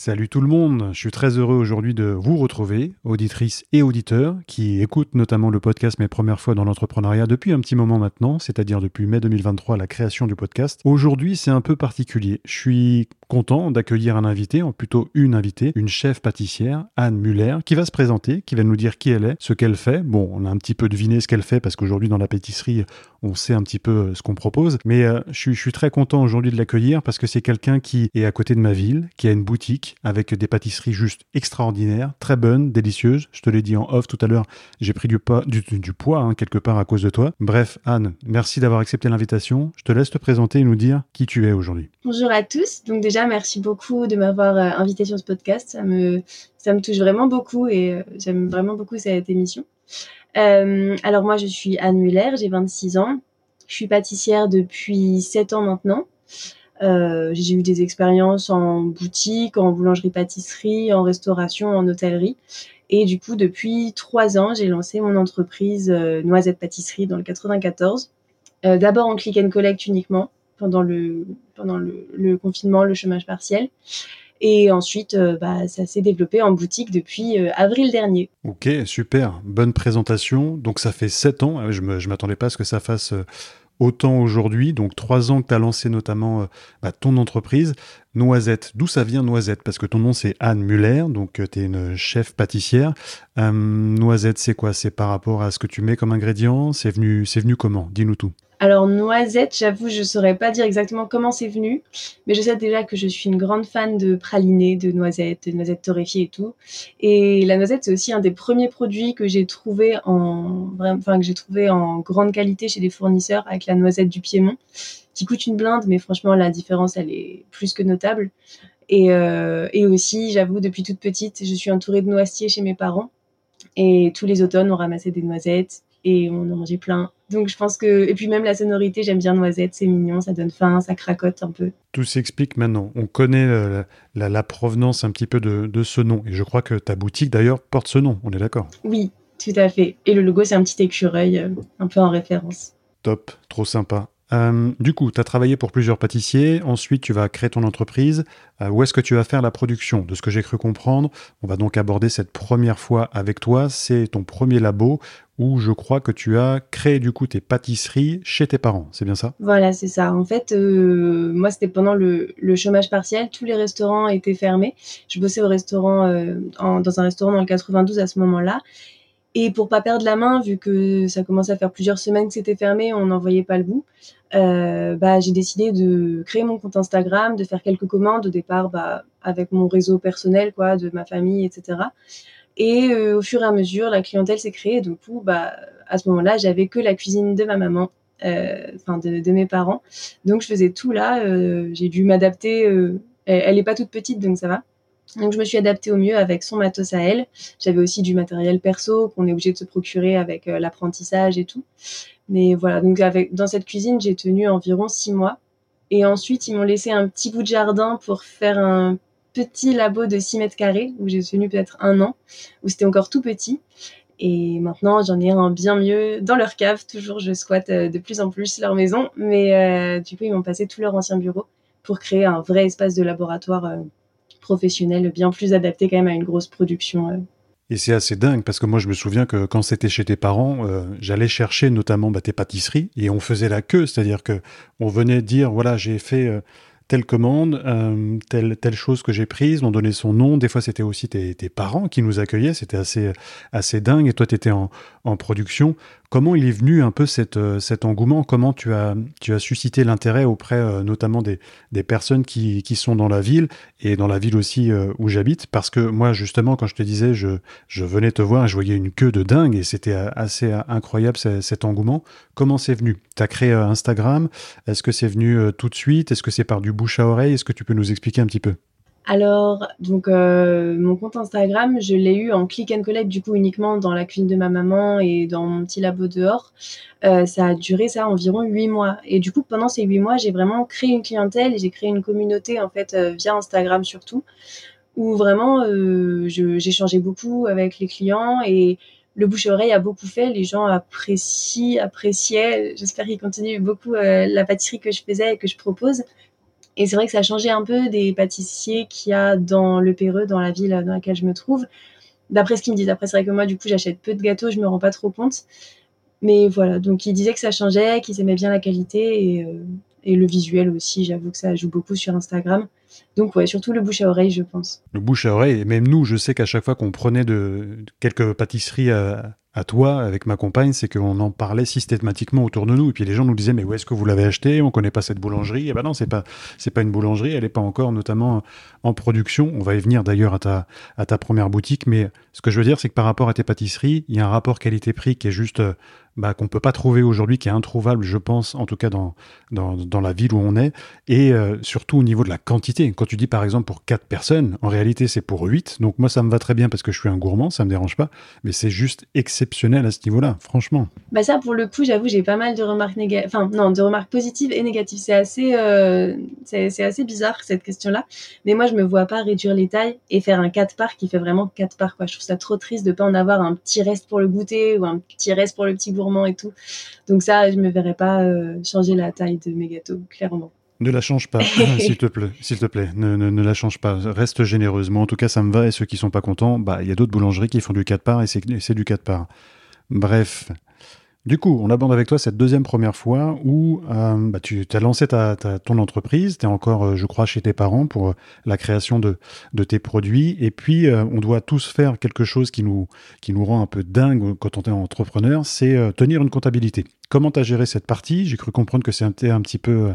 Salut tout le monde, je suis très heureux aujourd'hui de vous retrouver, auditrices et auditeurs, qui écoutent notamment le podcast mes premières fois dans l'entrepreneuriat depuis un petit moment maintenant, c'est-à-dire depuis mai 2023, la création du podcast. Aujourd'hui, c'est un peu particulier. Je suis content d'accueillir un invité, ou plutôt une invitée, une chef pâtissière, Anne Muller, qui va se présenter, qui va nous dire qui elle est, ce qu'elle fait. Bon, on a un petit peu deviné ce qu'elle fait parce qu'aujourd'hui dans la pâtisserie, on sait un petit peu euh, ce qu'on propose. Mais euh, je, suis, très content aujourd'hui de l'accueillir parce que c'est quelqu'un qui est à côté de ma ville, qui a une boutique avec des pâtisseries juste extraordinaires, très bonnes, délicieuses. Je te l'ai dit en off tout à l'heure, j'ai pris du, poids, hein, quelque part à cause de toi. Bref, Anne, merci d'avoir accepté l'invitation. Je te laisse te présenter et nous dire qui tu es aujourd'hui. Bonjour à tous. Donc déjà, merci beaucoup de m'avoir euh, invité sur ce podcast. Ça me, ça me touche vraiment beaucoup et euh, j'aime vraiment beaucoup cette émission. Euh, alors moi, je suis Anne Muller, j'ai 26 ans. Je suis pâtissière depuis 7 ans maintenant. J'ai eu des expériences en boutique, en boulangerie-pâtisserie, en restauration, en hôtellerie. Et du coup, depuis 3 ans, j'ai lancé mon entreprise Noisette Pâtisserie dans le 94. D'abord en click and collect uniquement pendant le, confinement, le chômage partiel. Et ensuite, euh, bah, ça s'est développé en boutique depuis euh, avril dernier. Ok, super. Bonne présentation. Donc ça fait sept ans. Ah je ne m'attendais pas à ce que ça fasse euh, autant aujourd'hui. Donc trois ans que tu as lancé notamment bah, ton entreprise. Noisette, d'où ça vient Noisette? Parce que ton nom c'est Anne Muller, donc tu es une chef pâtissière. noisette, c'est quoi? C'est par rapport à ce que tu mets comme ingrédient? C'est venu, venu comment? Dis-nous tout. Alors noisette, j'avoue, je saurais pas dire exactement comment c'est venu, mais je sais déjà que je suis une grande fan de pralinés, de noisettes, de noisettes torréfiées et tout. Et la noisette, c'est aussi un des premiers produits que j'ai trouvé en, enfin trouvé en grande qualité chez des fournisseurs avec la noisette du Piémont, qui coûte une blinde, mais franchement la différence elle est plus que notable. Et, euh, et aussi, j'avoue, depuis toute petite, je suis entourée de noisetiers chez mes parents. Et tous les automnes, on ramassait des noisettes et on en mangeait plein donc je pense que et puis même la sonorité, j'aime bien noisette, c'est mignon, ça donne faim, ça cracote un peu. Tout s'explique maintenant. On connaît la, provenance un petit peu de, ce nom et je crois que ta boutique d'ailleurs porte ce nom. On est d'accord? Oui, tout à fait. Et le logo, c'est un petit écureuil, euh, un peu en référence. Top, trop sympa. Euh, du coup, tu as travaillé pour plusieurs pâtissiers, ensuite tu vas créer ton entreprise. Euh, où est-ce que tu vas faire la production? De ce que j'ai cru comprendre, on va donc aborder cette première fois avec toi. C'est ton premier labo où je crois que tu as créé du coup tes pâtisseries chez tes parents. C'est bien ça? Voilà, c'est ça. En fait, euh, moi, c'était pendant le, chômage partiel. Tous les restaurants étaient fermés. Je bossais au restaurant, dans un restaurant dans le 92 à ce moment-là. Et pour pas perdre la main, vu que ça commençait à faire plusieurs semaines que c'était fermé, on n'en voyait pas le bout. Euh, bah, j'ai décidé de créer mon compte Instagram, de faire quelques commandes au départ bah, avec mon réseau personnel, quoi, de ma famille, etc. Et euh, au fur et à mesure, la clientèle s'est créée. Du coup, bah, à ce moment-là, j'avais que la cuisine de ma maman, euh, enfin de, mes parents. Donc, je faisais tout là. j'ai dû m'adapter. elle n'est pas toute petite, donc ça va. Donc je me suis adaptée au mieux avec son matos à elle. J'avais aussi du matériel perso qu'on est obligé de se procurer avec l'apprentissage et tout. Mais voilà, donc avec, dans cette cuisine, j'ai tenu environ six mois. Et ensuite, ils m'ont laissé un petit bout de jardin pour faire un petit labo de 6 mètres carrés, où j'ai tenu peut-être un an, où c'était encore tout petit. Et maintenant, j'en ai un bien mieux dans leur cave. Toujours, je squatte euh, de plus en plus leur maison. Mais euh, du coup, ils m'ont passé tout leur ancien bureau pour créer un vrai espace de laboratoire professionnel bien plus adapté quand même à une grosse production. Euh. Et c'est assez dingue parce que moi je me souviens que quand c'était chez tes parents, euh, j'allais chercher notamment bah, tes pâtisseries et on faisait la queue, c'est-à-dire que on venait dire voilà j'ai fait euh, telle commande, telle, telle chose que j'ai prise, on donnait son nom. Des fois, c'était aussi tes, parents qui nous accueillaient. C'était assez, assez dingue. Et toi, tu étais en, production. Comment il est venu un peu cette, cet engouement? Comment tu as, tu as suscité l'intérêt auprès notamment des, des personnes qui, qui, sont dans la ville et dans la ville aussi où j'habite? Parce que moi, justement, quand je te disais, je, je venais te voir et je voyais une queue de dingue et c'était assez incroyable cet engouement. Comment c'est venu? Tu as créé Instagram? Est-ce que c'est venu tout de suite? Est-ce que c'est par du bouche à oreille? Est-ce que tu peux nous expliquer un petit peu? Alors, donc euh, mon compte Instagram, je l'ai eu en click and collect du coup uniquement dans la cuisine de ma maman et dans mon petit labo dehors. Euh, ça a duré ça environ huit mois. Et du coup, pendant ces huit mois, j'ai vraiment créé une clientèle et j'ai créé une communauté en fait euh, via Instagram surtout, où vraiment j'échangeais beaucoup avec les clients et le bouche-oreille a beaucoup fait. Les gens appréciaient. J'espère qu'ils continuent beaucoup la pâtisserie que je faisais et que je propose. Et c'est vrai que ça a changé un peu des pâtissiers qu'il y a dans le Péreux, dans la ville dans laquelle je me trouve. D'après ce qu'ils me disent. Après, c'est vrai que moi, du coup, j'achète peu de gâteaux, je me rends pas trop compte. Mais voilà, donc ils disaient que ça changeait, qu'ils aimaient bien la qualité et, euh, le visuel aussi. J'avoue que ça joue beaucoup sur Instagram. Donc ouais, surtout le bouche à oreille, je pense. Le bouche à oreille, et même nous, je sais qu'à chaque fois qu'on prenait de quelques pâtisseries à, à toi, avec ma compagne, c'est qu'on en parlait systématiquement autour de nous. Et puis les gens nous disaient, mais où est-ce que vous l'avez acheté? On connaît pas cette boulangerie. Et eh ben non, c'est pas, pas une boulangerie. Elle n'est pas encore, notamment en production. On va y venir d'ailleurs à ta, à ta première boutique. Mais ce que je veux dire, c'est que par rapport à tes pâtisseries, il y a un rapport qualité-prix qui est juste, bah, qu'on peut pas trouver aujourd'hui, qui est introuvable, je pense, en tout cas dans, dans, la ville où on est. Et euh, surtout au niveau de la quantité. Quand tu dis par exemple pour 4 personnes, en réalité c'est pour 8. Donc moi ça me va très bien parce que je suis un gourmand, ça me dérange pas. Mais c'est juste exceptionnel à ce niveau-là, franchement. Bah ça pour le coup, j'avoue, j'ai pas mal de remarques négatives, enfin non, de remarques positives et négatives. C'est assez, euh, c'est assez bizarre cette question-là. Mais moi je me vois pas réduire les tailles et faire un 4 parts qui fait vraiment 4 parts. Quoi. Je trouve ça trop triste de pas en avoir un petit reste pour le goûter ou un petit reste pour le petit gourmand et tout. Donc ça, je me verrais pas euh, changer la taille de mes gâteaux, clairement. Ne la change pas, s'il te plaît. S'il te plaît, ne, ne, la change pas. Reste généreusement. En tout cas, ça me va. Et ceux qui sont pas contents, bah, il y a d'autres boulangeries qui font du 4 parts et c'est du 4 parts. Bref. Du coup, on aborde avec toi cette deuxième première fois où euh, bah, tu as lancé ta, ton entreprise, tu es encore, euh, je crois, chez tes parents pour euh, la création de, de, tes produits. Et puis, on doit tous faire quelque chose qui nous, qui nous rend un peu dingue quand on est entrepreneur, c'est tenir une comptabilité. Comment tu as géré cette partie? J'ai cru comprendre que c'était un petit peu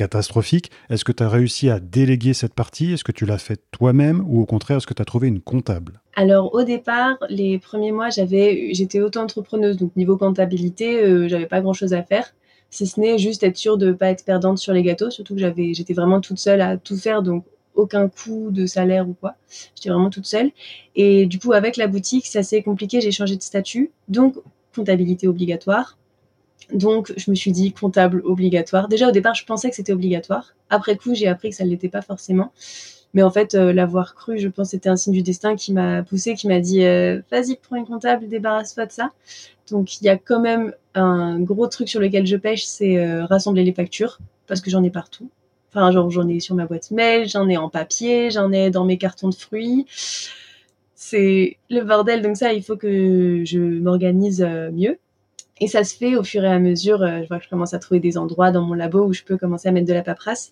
catastrophique. Est-ce que tu as réussi à déléguer cette partie? Est-ce que tu l'as fait toi-même ou au contraire, est-ce que tu as trouvé une comptable? Alors au départ, les premiers mois, j'étais auto-entrepreneuse, donc niveau comptabilité, euh, j'avais pas grand-chose à faire, si ce n'est juste être sûre de ne pas être perdante sur les gâteaux, surtout que j'avais, j'étais vraiment toute seule à tout faire, donc aucun coût de salaire ou quoi. J'étais vraiment toute seule. Et du coup, avec la boutique, c'est assez compliqué, j'ai changé de statut, donc comptabilité obligatoire. Donc, je me suis dit comptable obligatoire. Déjà, au départ, je pensais que c'était obligatoire. Après coup, j'ai appris que ça ne l'était pas forcément. Mais en fait, euh, l'avoir cru, je pense, c'était un signe du destin qui m'a poussé, qui m'a dit euh, vas-y, prends une comptable, débarrasse-toi de ça. Donc, il y a quand même un gros truc sur lequel je pêche, c'est euh, rassembler les factures, parce que j'en ai partout. Enfin, genre, j'en ai sur ma boîte mail, j'en ai en papier, j'en ai dans mes cartons de fruits. C'est le bordel. Donc, ça, il faut que je m'organise mieux. Et ça se fait au fur et à mesure. Euh, je vois que je commence à trouver des endroits dans mon labo où je peux commencer à mettre de la paperasse.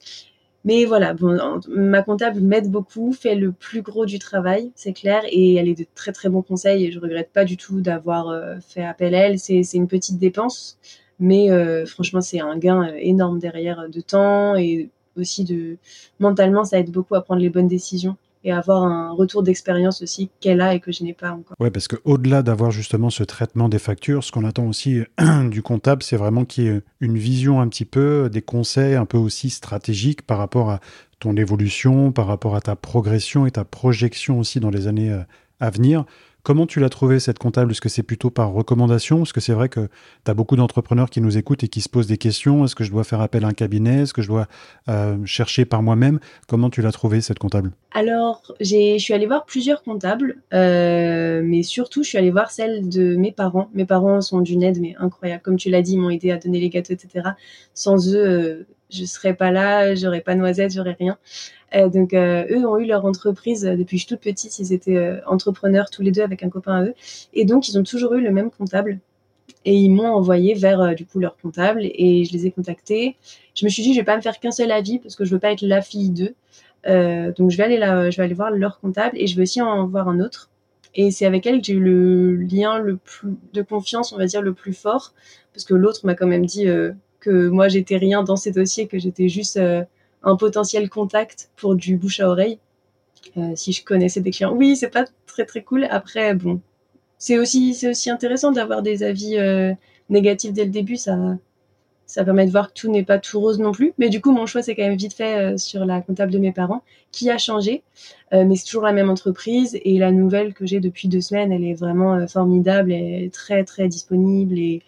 Mais voilà, bon, ma comptable m'aide beaucoup, fait le plus gros du travail, c'est clair, et elle est de très très bons conseils et je regrette pas du tout d'avoir euh, fait appel à elle. C'est une petite dépense, mais euh, franchement c'est un gain énorme derrière de temps et aussi de mentalement ça aide beaucoup à prendre les bonnes décisions et avoir un retour d'expérience aussi qu'elle a et que je n'ai pas encore. Ouais, parce qu'au-delà d'avoir justement ce traitement des factures, ce qu'on attend aussi du comptable, c'est vraiment qu'il y ait une vision un petit peu, des conseils un peu aussi stratégiques par rapport à ton évolution, par rapport à ta progression et ta projection aussi dans les années euh, à venir. Comment tu l'as trouvé cette comptable? Est-ce que c'est plutôt par recommandation? Parce que c'est vrai que tu as beaucoup d'entrepreneurs qui nous écoutent et qui se posent des questions. Est-ce que je dois faire appel à un cabinet? Est-ce que je dois euh, chercher par moi-même? Comment tu l'as trouvé cette comptable? Alors, je suis allée voir plusieurs comptables, euh, mais surtout, je suis allée voir celle de mes parents. Mes parents sont d'une aide, mais incroyable. Comme tu l'as dit, ils m'ont aidé à donner les gâteaux, etc. Sans eux, euh, je serais pas là, j'aurais pas de noisettes, j'aurais rien. Euh, donc euh, eux ont eu leur entreprise euh, depuis que je suis toute petite, ils étaient entrepreneurs tous les deux avec un copain à eux, et donc ils ont toujours eu le même comptable. Et ils m'ont envoyé vers du coup leur comptable et je les ai contactés. Je me suis dit je vais pas me faire qu'un seul avis parce que je veux pas être la fille d'eux. donc je vais aller là, je vais aller voir leur comptable et je vais aussi en voir un autre Et c'est avec elle que j'ai eu le lien le plus de confiance, on va dire, le plus fort, parce que l'autre m'a quand même dit que moi j'étais rien dans ces dossiers, que j'étais juste un potentiel contact pour du bouche à oreille. si je connaissais des clients, oui, c'est pas très très cool. Après, bon, c'est aussi aussi intéressant d'avoir des avis négatifs dès le début. Ça ça permet de voir que tout n'est pas tout rose non plus. Mais du coup, mon choix c'est quand même vite fait sur la comptable de mes parents, qui a changé, mais c'est toujours la même entreprise. Et la nouvelle que j'ai depuis deux semaines, elle est vraiment formidable, et très très disponible et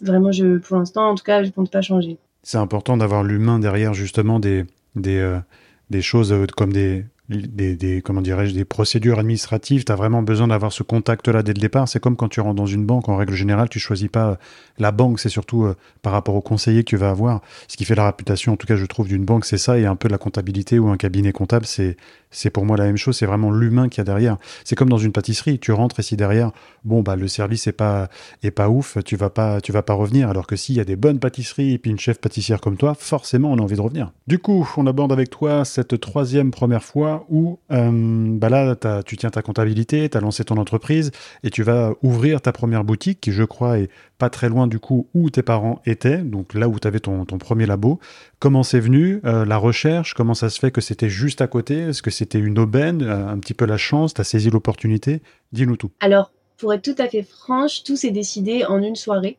vraiment, je, pour l'instant, en tout cas, je ne compte pas changer. C'est important d'avoir l'humain derrière justement des, des, euh, choses euh, comme des, des, comment dirais-je des procédures administratives, tu as vraiment besoin d'avoir ce contact-là dès le départ. C'est comme quand tu rentres dans une banque, en règle générale, tu choisis pas euh, la banque, c'est surtout par rapport au conseiller que tu vas avoir. Ce qui fait la réputation, en tout cas, je trouve, d'une banque, c'est ça, et un peu la comptabilité ou un cabinet comptable, c'est c'est pour moi la même chose. C'est vraiment l'humain qu'il y a derrière. C'est comme dans une pâtisserie, tu rentres et si derrière, bon bah le service est pas est pas ouf, tu vas pas tu vas pas revenir. Alors que s'il y a des bonnes pâtisseries et puis une chef pâtissière comme toi, forcément on a envie de revenir. Du coup, on aborde avec toi cette troisième première fois où euh, bah là, tu tiens ta comptabilité, tu as lancé ton entreprise et tu vas ouvrir ta première boutique qui, je crois, est pas très loin du coup où tes parents étaient, donc là où tu avais ton, premier labo. Comment c'est venu euh, la recherche? Comment ça se fait que c'était juste à côté? C'était une aubaine euh, Un petit peu la chance Tu as saisi l'opportunité Dis-nous tout. Alors, pour être tout à fait franche, tout s'est décidé en une soirée.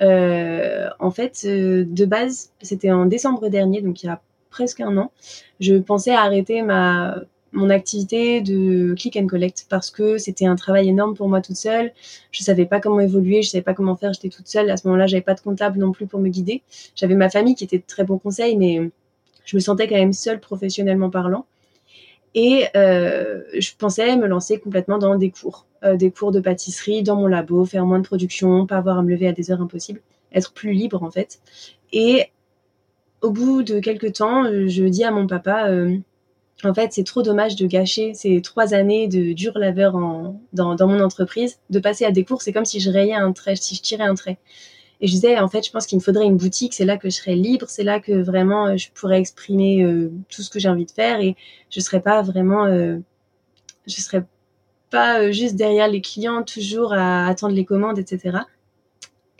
en fait, de base, c'était en décembre dernier, donc il y a presque un an. Je pensais arrêter ma mon activité de click and collect parce que c'était un travail énorme pour moi toute seule. Je savais pas comment évoluer, je savais pas comment faire, j'étais toute seule. À ce moment-là, j'avais pas de comptable non plus pour me guider. J'avais ma famille qui était de très bons conseils, mais je me sentais quand même seule professionnellement parlant. Et euh, je pensais me lancer complètement dans des cours, euh, des cours de pâtisserie dans mon labo, faire moins de production, pas avoir à me lever à des heures impossibles, être plus libre en fait. Et au bout de quelques temps, je dis à mon papa, euh, en fait, c'est trop dommage de gâcher ces trois années de dur laveur dans, mon entreprise, de passer à des cours. C'est comme si je rayais un trait, si je tirais un trait. Et je disais, en fait, je pense qu'il me faudrait une boutique. C'est là que je serais libre. C'est là que vraiment euh, je pourrais exprimer euh, tout ce que j'ai envie de faire et je serais pas vraiment, euh, je serais pas juste derrière les clients toujours à attendre les commandes, etc.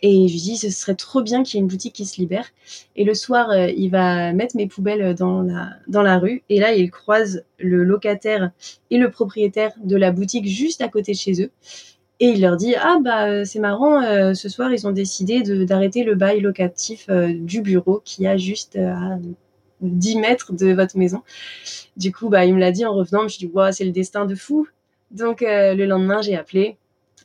Et je lui dis, ce serait trop bien qu'il y ait une boutique qui se libère. Et le soir, euh, il va mettre mes poubelles dans la, dans la rue. Et là, il croise le locataire et le propriétaire de la boutique juste à côté de chez eux. Et il leur dit, ah bah euh, c'est marrant, euh, ce soir, ils ont décidé d'arrêter le bail locatif du bureau qui a juste à 10 mètres de votre maison. Du coup, bah, il me l'a dit en revenant. Je me suis dit, wow, c'est le destin de fou. Donc le lendemain, j'ai appelé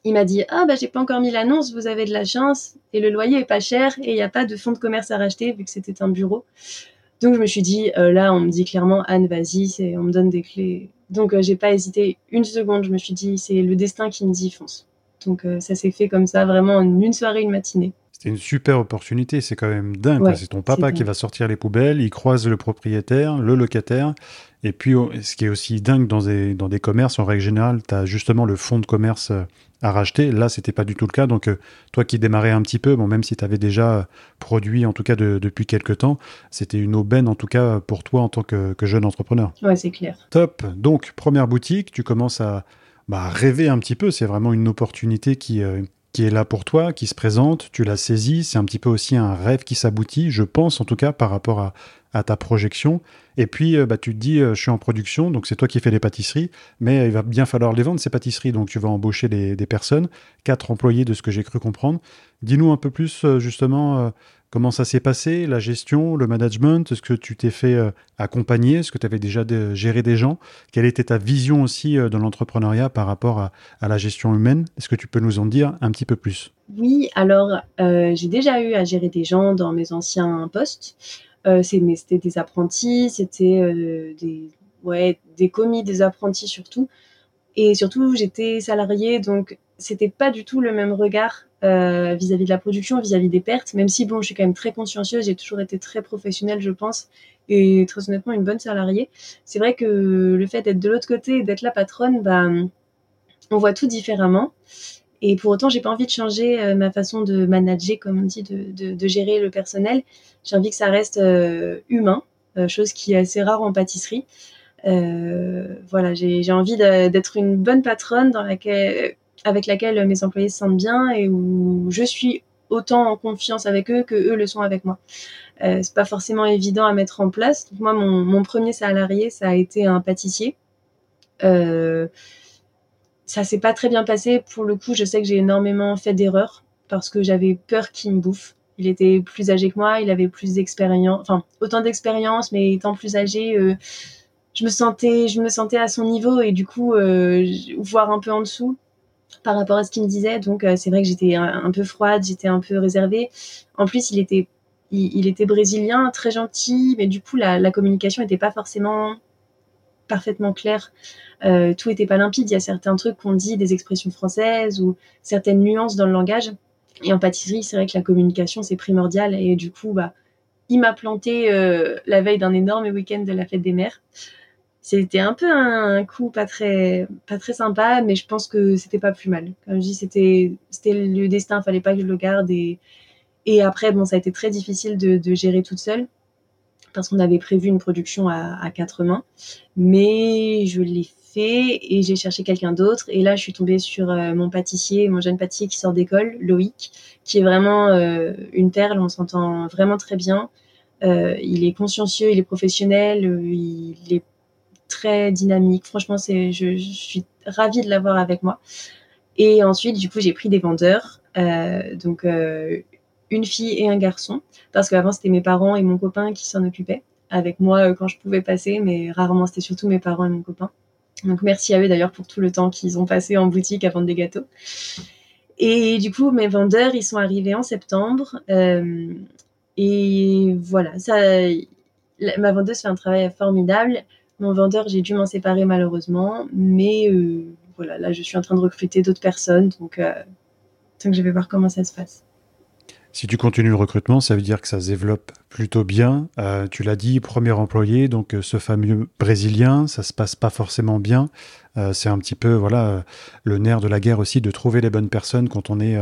il m'a dit ah bah j'ai pas encore mis l'annonce, vous avez de la chance et le loyer est pas cher et il n'y a pas de fonds de commerce à racheter vu que c'était un bureau. Donc je me suis dit euh, là on me dit clairement Anne vas-y, c'est on me donne des clés. Donc euh, j'ai pas hésité une seconde, je me suis dit c'est le destin qui me dit fonce. Donc euh, ça s'est fait comme ça vraiment en une soirée, une matinée. C'était une super opportunité, c'est quand même dingue. c'est ton papa qui va sortir les poubelles, il croise le propriétaire, le locataire, et puis, oh, ce qui est aussi dingue dans des, dans des commerces, en règle générale, tu as justement le fonds de commerce euh, à racheter. Là, c'était pas du tout le cas. Donc, euh, toi qui démarrais un petit peu, bon, même si tu avais déjà euh, produit, en tout cas depuis quelques temps, c'était une aubaine, en tout cas, pour toi en tant que, jeune entrepreneur. Ouais, c'est clair. Top. Donc, première boutique, tu commences à bah, rêver un petit peu. C'est vraiment une opportunité qui, qui est là pour toi, qui se présente. Tu l'as saisie. C'est un petit peu aussi un rêve qui s'aboutit, je pense, en tout cas, par rapport à, à ta projection. Et puis, euh, bah, tu te dis, euh, je suis en production, donc c'est toi qui fais les pâtisseries, mais il va bien falloir les vendre, ces pâtisseries. Donc, tu vas embaucher des, personnes, quatre employés de ce que j'ai cru comprendre. Dis-nous un peu plus, euh, justement, comment ça s'est passé, la gestion, le management, est-ce que tu t'es fait accompagner, est-ce que tu avais déjà géré des gens Quelle était ta vision aussi dans l'entrepreneuriat par rapport à, la gestion humaine? Est-ce que tu peux nous en dire un petit peu plus? Oui, alors j'ai déjà eu à gérer des gens dans mes anciens postes. Euh, c'était des apprentis, c'était euh, des, ouais, des commis, des apprentis surtout. Et surtout, j'étais salariée, donc c'était pas du tout le même regard euh, vis-à-vis de la production, vis-à-vis des pertes, même si bon, je suis quand même très consciencieuse, j'ai toujours été très professionnelle, je pense, et très honnêtement une bonne salariée. C'est vrai que le fait d'être de l'autre côté et d'être la patronne, bah, on voit tout différemment. Et pour autant, j'ai pas envie de changer euh, ma façon de manager, comme on dit, de, de, gérer le personnel. J'ai envie que ça reste euh, humain, euh, chose qui est assez rare en pâtisserie. voilà, j'ai envie d'être une bonne patronne avec laquelle mes employés se sentent bien et où je suis autant en confiance avec eux que eux le sont avec moi. C'est pas forcément évident à mettre en place. moi, mon, premier salarié, ça a été un pâtissier. Ça s'est pas très bien passé. Pour le coup, je sais que j'ai énormément fait d'erreurs parce que j'avais peur qu'il me bouffe. Il était plus âgé que moi, il avait plus d'expérience, enfin autant d'expérience, mais étant plus âgé, euh, je me sentais, je me sentais à son niveau et du coup, euh, voir un peu en dessous par rapport à ce qu'il me disait. Donc c'est vrai que j'étais un, peu froide, j'étais un peu réservée. En plus, il était il, était brésilien, très gentil, mais du coup, la, communication n'était pas forcément parfaitement claire. Euh, tout n'était pas limpide. Il y a certains trucs qu'on dit, des expressions françaises ou certaines nuances dans le langage. Et en pâtisserie, c'est vrai que la communication, c'est primordial. Et du coup, bah, il m'a planté euh, la veille d'un énorme week-end de la fête des mères. C'était un peu un coup pas très, pas très sympa, mais je pense que c'était pas plus mal. Comme je dis, c'était, c'était le destin, fallait pas que je le garde et, et après, bon, ça a été très difficile de, gérer toute seule parce qu'on avait prévu une production à, quatre mains. Mais je l'ai fait et j'ai cherché quelqu'un d'autre. Et là, je suis tombée sur euh, mon pâtissier, mon jeune pâtissier qui sort d'école, Loïc, qui est vraiment euh, une perle. On s'entend vraiment très bien. Euh, il est consciencieux, il est professionnel, il est très dynamique. Franchement, c'est, je, je, suis ravie de l'avoir avec moi. Et ensuite, du coup, j'ai pris des vendeurs. donc, une fille et un garçon, parce qu'avant c'était mes parents et mon copain qui s'en occupaient, avec moi euh, quand je pouvais passer, mais rarement c'était surtout mes parents et mon copain. Donc merci à eux d'ailleurs pour tout le temps qu'ils ont passé en boutique à vendre des gâteaux. Et du coup, mes vendeurs, ils sont arrivés en septembre. Euh, et voilà, ça, ma vendeuse fait un travail formidable. Mon vendeur, j'ai dû m'en séparer malheureusement. Mais euh, voilà, là, je suis en train de recruter d'autres personnes. Donc, donc, je vais voir comment ça se passe. Si tu continues le recrutement, ça veut dire que ça se développe plutôt bien. Euh, tu l'as dit, premier employé, donc euh, ce fameux Brésilien, ça se passe pas forcément bien. Euh, c'est un petit peu voilà le nerf de la guerre aussi de trouver les bonnes personnes quand on est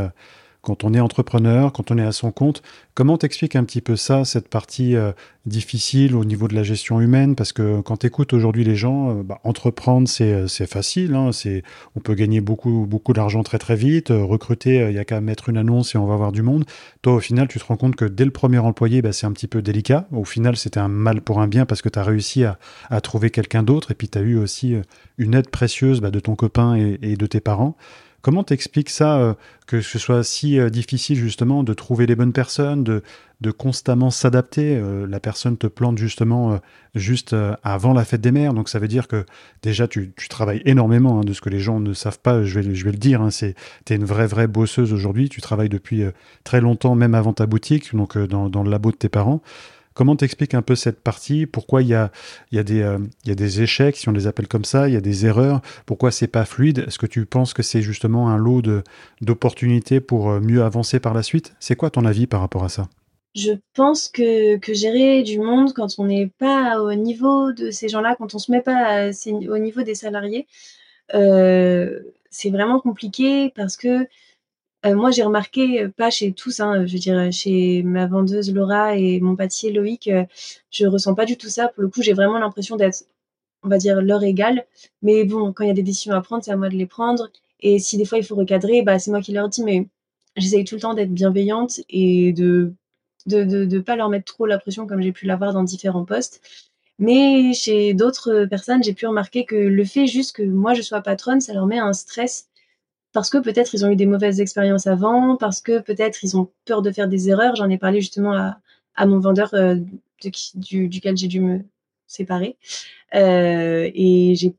quand on est entrepreneur, quand on est à son compte. Comment t'expliques un petit peu ça, cette partie euh, difficile au niveau de la gestion humaine? Parce que quand tu écoutes aujourd'hui les gens, euh, bah, entreprendre, c'est, euh, facile. Hein, c'est, on peut gagner beaucoup, beaucoup d'argent très très vite. recruter, il y a qu'à mettre une annonce et on va avoir du monde. Toi, au final, tu te rends compte que dès le premier employé, bah, c'est un petit peu délicat. Au final, c'était un mal pour un bien parce que tu as réussi à, à, trouver quelqu'un d'autre et puis tu as eu aussi une aide précieuse bah, de ton copain et de tes parents. Comment t'expliques ça, euh, que ce soit si euh, difficile justement de trouver les bonnes personnes, de, constamment s'adapter euh, La personne te plante justement juste avant la fête des mères, donc ça veut dire que déjà tu, travailles énormément, hein, de ce que les gens ne savent pas, je vais, je vais le dire, hein, c'est tu es une vraie vraie bosseuse aujourd'hui, tu travailles depuis très longtemps, même avant ta boutique, donc dans, dans le labo de tes parents. Comment t'expliques un peu cette partie? Pourquoi il y a, des, euh, échecs, si on les appelle comme ça, il y a des erreurs? Pourquoi c'est pas fluide? Est-ce que tu penses que c'est justement un lot d'opportunités pour euh, mieux avancer par la suite? C'est quoi ton avis par rapport à ça? Je pense que, que, gérer du monde quand on n'est pas au niveau de ces gens-là, quand on se met pas au niveau des salariés, euh, c'est vraiment compliqué parce que euh, moi, j'ai remarqué, euh, pas chez tous, hein, je veux dire, chez ma vendeuse Laura et mon pâtissier Loïc, euh, je ressens pas du tout ça. Pour le coup, j'ai vraiment l'impression d'être, on va dire, leur égal. Mais bon, quand il y a des décisions à prendre, c'est à moi de les prendre. Et si des fois il faut recadrer, bah, c'est moi qui leur dis, mais j'essaye tout le temps d'être bienveillante et de de, de, de pas leur mettre trop la pression comme j'ai pu l'avoir dans différents postes. Mais chez d'autres personnes, j'ai pu remarquer que le fait juste que moi je sois patronne, ça leur met un stress parce que peut-être ils ont eu des mauvaises expériences avant, parce que peut-être ils ont peur de faire des erreurs. J'en ai parlé justement à, mon vendeur euh, duquel j'ai dû me séparer. Euh, et j'ai,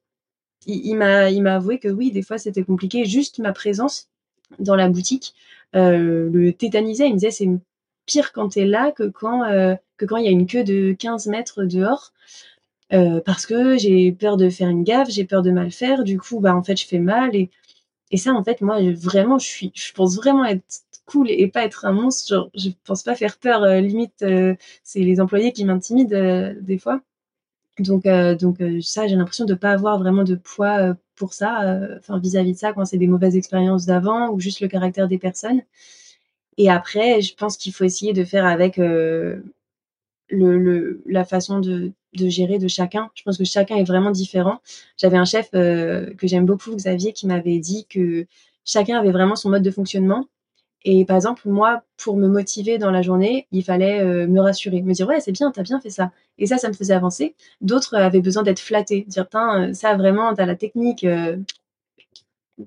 il, m'a, il m'a avoué que oui, des fois c'était compliqué. Juste ma présence dans la boutique euh, le tétanisait. Il me disait c'est pire quand tu es là que quand, que quand il y a une queue de 15 mètres dehors. parce que j'ai peur de faire une gaffe, j'ai peur de mal faire, du coup, bah, en fait, je fais mal. Et et ça, en fait, moi, vraiment, je suis, je pense vraiment être cool et pas être un monstre. Genre, je pense pas faire peur. Euh, limite, euh, c'est les employés qui m'intimident euh, des fois. Donc, donc ça, j'ai l'impression de pas avoir vraiment de poids pour ça, enfin vis-à-vis de ça, quand c'est des mauvaises expériences d'avant ou juste le caractère des personnes. Et après, je pense qu'il faut essayer de faire avec la façon de, gérer de chacun. Je pense que chacun est vraiment différent. J'avais un chef que j'aime beaucoup, Xavier, qui m'avait dit que chacun avait vraiment son mode de fonctionnement et par exemple, moi, pour me motiver dans la journée, il fallait euh, me rassurer, me dire ouais, c'est bien, t'as bien fait ça. Et ça, ça me faisait avancer. D'autres avaient besoin d'être flattés, dire putain, euh, ça vraiment, t'as la technique, euh,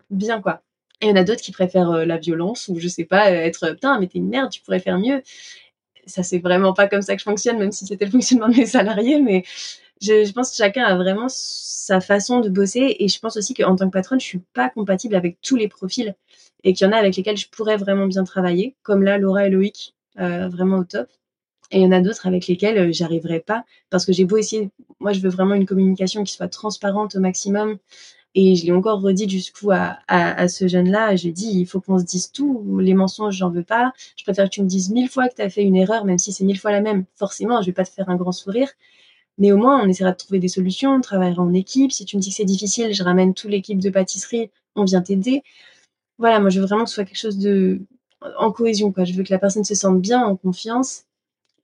bien quoi. Et il y en a d'autres qui préfèrent la violence ou je sais pas, être putain, mais t'es une merde, tu pourrais faire mieux. Ça, c'est vraiment pas comme ça que je fonctionne, même si c'était le fonctionnement de mes salariés, mais je, pense que chacun a vraiment sa façon de bosser et je pense aussi qu'en tant que patronne, je suis pas compatible avec tous les profils et qu'il y en a avec lesquels je pourrais vraiment bien travailler, comme là Laura et Loïc, euh, vraiment au top. Et il y en a d'autres avec lesquels euh, j'arriverai pas parce que j'ai beau essayer, moi je veux vraiment une communication qui soit transparente au maximum. Et je l'ai encore redit à, à, à ce jeune-là, j'ai dit il faut qu'on se dise tout, les mensonges j'en veux pas, je préfère que tu me dises mille fois que tu as fait une erreur, même si c'est mille fois la même. Forcément, je vais pas te faire un grand sourire, mais au moins on essaiera de trouver des solutions, on travaillera en équipe. Si tu me dis que c'est difficile, je ramène toute l'équipe de pâtisserie, on vient t'aider voilà, moi je veux vraiment que ce soit quelque chose de en cohésion, quoi. Je veux que la personne se sente bien, en confiance.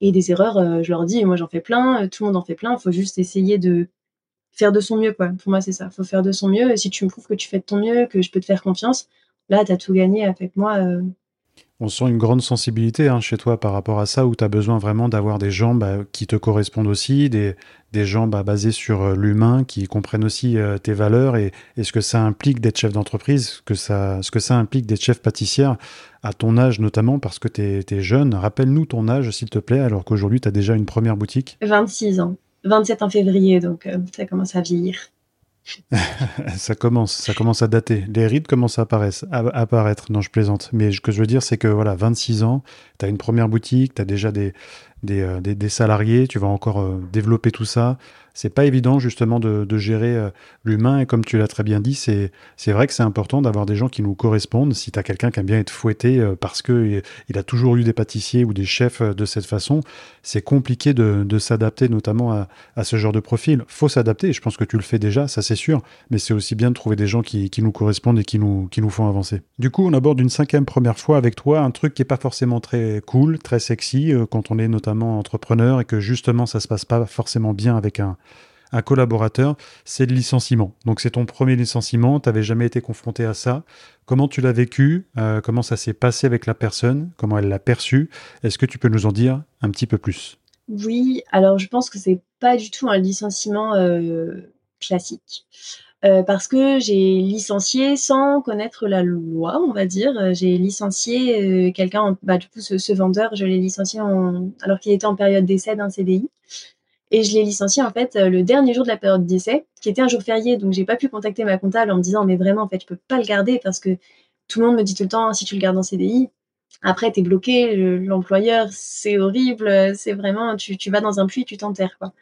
Et des erreurs, euh, je leur dis, moi j'en fais plein, euh, tout le monde en fait plein. Il faut juste essayer de faire de son mieux, quoi. Pour moi, c'est ça. Il faut faire de son mieux. Et si tu me prouves que tu fais de ton mieux, que je peux te faire confiance, là, tu as tout gagné avec moi. Euh, on sent une grande sensibilité hein, chez toi par rapport à ça, où tu as besoin vraiment d'avoir des gens bah, qui te correspondent aussi, des, des gens bah, basés sur euh, l'humain, qui comprennent aussi euh, tes valeurs et, ce que ça implique d'être chef d'entreprise, que ça, ce que ça implique d'être chef pâtissière, à ton âge notamment, parce que tu es, jeune. Rappelle-nous ton âge, s'il te plaît, alors qu'aujourd'hui tu as déjà une première boutique. 26 ans. 27 en février, donc euh, ça commence à vieillir. ça commence, ça commence à dater. Les rides commencent à apparaître. À apparaître. Non, je plaisante. Mais ce que je veux dire, c'est que voilà, 26 ans, tu as une première boutique, tu as déjà des, euh, des, des, salariés, tu vas encore euh, développer tout ça. C'est pas évident justement de, gérer euh, l'humain et comme tu l'as très bien dit, c'est c'est vrai que c'est important d'avoir des gens qui nous correspondent. Si tu as quelqu'un qui aime bien être fouetté parce que il a toujours eu des pâtissiers ou des chefs de cette façon, c'est compliqué de, de s'adapter notamment à, à, ce genre de profil. Faut s'adapter. Je pense que tu le fais déjà, ça c'est sûr. Mais c'est aussi bien de trouver des gens qui, qui nous correspondent et qui nous qui nous font avancer. Du coup, on aborde une cinquième première fois avec toi un truc qui est pas forcément très cool, très sexy quand on est notamment entrepreneur et que justement ça se passe pas forcément bien avec un, collaborateur, c'est le licenciement. Donc c'est ton premier licenciement, tu n'avais jamais été confronté à ça. Comment tu l'as vécu euh, Comment ça s'est passé avec la personne Comment elle l'a perçu? Est-ce que tu peux nous en dire un petit peu plus? Oui, alors je pense que c'est pas du tout un licenciement euh, classique. Euh, parce que j'ai licencié sans connaître la loi, on va dire. J'ai licencié euh, quelqu'un, bah, du coup, ce, vendeur, je l'ai licencié en, alors qu'il était en période d'essai d'un CDI. Et je l'ai licencié en fait euh, le dernier jour de la période d'essai, qui était un jour férié, donc j'ai pas pu contacter ma comptable en me disant mais vraiment en fait je peux pas le garder parce que tout le monde me dit tout le temps si tu le gardes en CDI, après t'es bloqué, l'employeur c'est horrible, c'est vraiment tu, tu vas dans un puits, tu t'enterres quoi.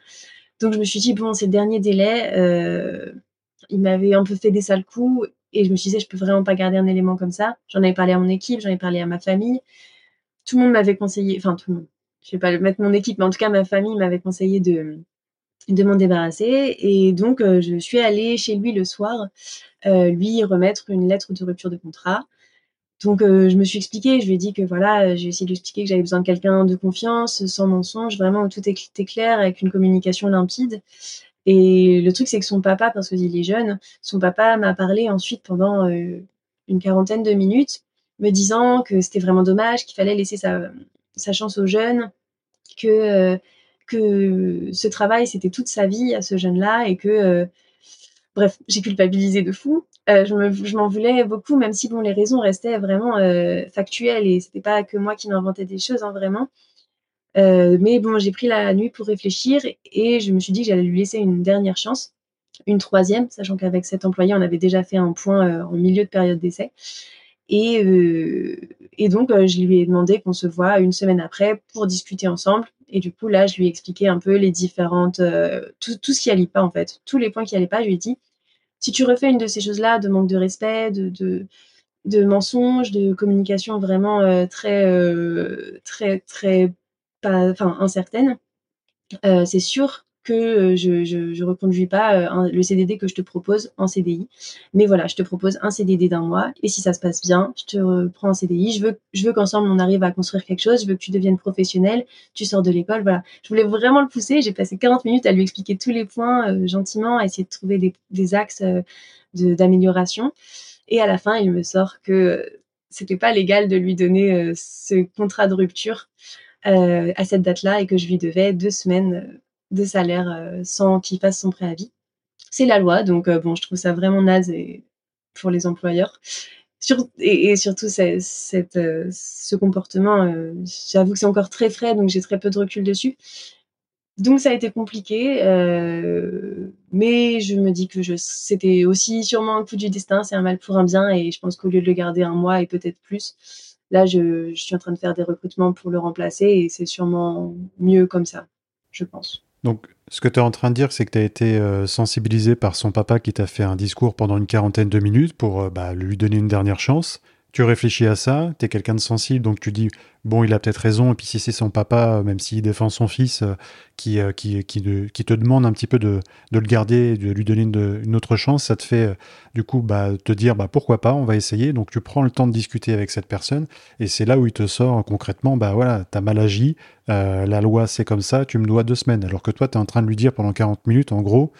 Donc je me suis dit bon c'est le dernier délai, euh, il m'avait un peu fait des sales coups et je me suis dit, je peux vraiment pas garder un élément comme ça. J'en avais parlé à mon équipe, j'en ai parlé à ma famille. Tout le monde m'avait conseillé, enfin tout le monde, je vais pas mettre mon équipe, mais en tout cas ma famille m'avait conseillé de, m'en débarrasser. Et donc euh, je suis allée chez lui le soir, euh, lui remettre une lettre de rupture de contrat. Donc euh, je me suis expliqué, je lui ai dit que voilà, j'ai essayé de lui expliquer que j'avais besoin de quelqu'un de confiance, sans mensonge, vraiment où tout était clair, avec une communication limpide. Et le truc, c'est que son papa, parce qu'il est jeune, son papa m'a parlé ensuite pendant euh, une quarantaine de minutes, me disant que c'était vraiment dommage, qu'il fallait laisser sa, chance aux jeunes, que, euh, que ce travail, c'était toute sa vie à ce jeune-là, et que, euh, bref, j'ai culpabilisé de fou. je m'en voulais beaucoup, même si bon, les raisons restaient vraiment factuelles, et c'était pas que moi qui m'inventais des choses, hein, vraiment. Euh, mais bon, j'ai pris la nuit pour réfléchir et je me suis dit que j'allais lui laisser une dernière chance, une troisième, sachant qu'avec cet employé, on avait déjà fait un point euh, en milieu de période d'essai. Et, euh, donc, je lui ai demandé qu'on se voit une semaine après pour discuter ensemble. Et du coup, là, je lui ai expliqué un peu les différentes, tout, ce qui allait pas en fait, tous les points qui allaient pas. Je lui ai dit, si tu refais une de ces choses-là, de manque de respect, de, de, de mensonges, de communication vraiment très, très, très enfin incertaine, euh, c'est sûr que euh, je, je reconduis pas euh, le CDD que je te propose en CDI. Mais voilà, je te propose un CDD d'un mois et si ça se passe bien, je te reprends en CDI. Je veux, qu'ensemble on arrive à construire quelque chose. Je veux que tu deviennes professionnel. Tu sors de l'école, voilà. Je voulais vraiment le pousser. J'ai passé 40 minutes à lui expliquer tous les points gentiment, à essayer de trouver des, des axes d'amélioration. Et à la fin, il me sort que c'était pas légal de lui donner ce contrat de rupture à cette date-là et que je lui devais deux semaines de salaire euh, sans qu'il fasse son préavis. C'est la loi, donc euh, bon, je trouve ça vraiment naze pour les employeurs. et, surtout euh, ce comportement, j'avoue que c'est encore très frais, donc j'ai très peu de recul dessus. Donc ça a été compliqué, mais je me dis que c'était aussi sûrement un coup du destin, c'est un mal pour un bien, et je pense qu'au lieu de le garder un mois et peut-être plus, là je, suis en train de faire des recrutements pour le remplacer, et c'est sûrement mieux comme ça, je pense. Donc, ce que tu es en train de dire, c'est que tu as été euh, sensibilisé par son papa qui t'a fait un discours pendant une quarantaine de minutes pour euh, bah, lui donner une dernière chance tu réfléchis à ça, tu es quelqu'un de sensible, donc tu dis, bon, il a peut-être raison, et puis si c'est son papa, même s'il défend son fils, euh, qui, euh, qui, qui, qui, te demande un petit peu de, le garder, de lui donner une, autre chance, ça te fait euh, du coup bah, te dire, bah, pourquoi pas, on va essayer. Donc tu prends le temps de discuter avec cette personne, et c'est là où il te sort concrètement, bah voilà, t'as mal agi, la loi c'est comme ça, tu me dois deux semaines. Alors que toi, tu es en train de lui dire pendant 40 minutes, en gros,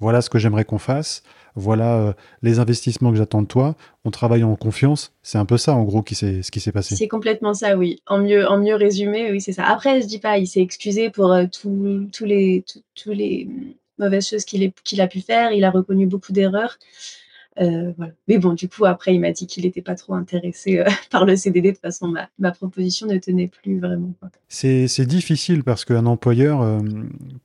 voilà ce que j'aimerais qu'on fasse voilà euh, les investissements que j'attends de toi, on travaille en confiance. C'est un peu ça, en gros, qui ce qui s'est passé. C'est complètement ça, oui. En mieux, en mieux résumé, oui, c'est ça. Après, je dis pas, il s'est excusé pour euh, tous les, les mauvaises choses qu'il a pu faire. Il a reconnu beaucoup d'erreurs. Euh, Mais bon, du coup, après, il m'a dit qu'il n'était pas trop intéressé euh, par le CDD. De toute façon, ma, ma proposition ne tenait plus vraiment. C'est difficile parce qu'un employeur euh,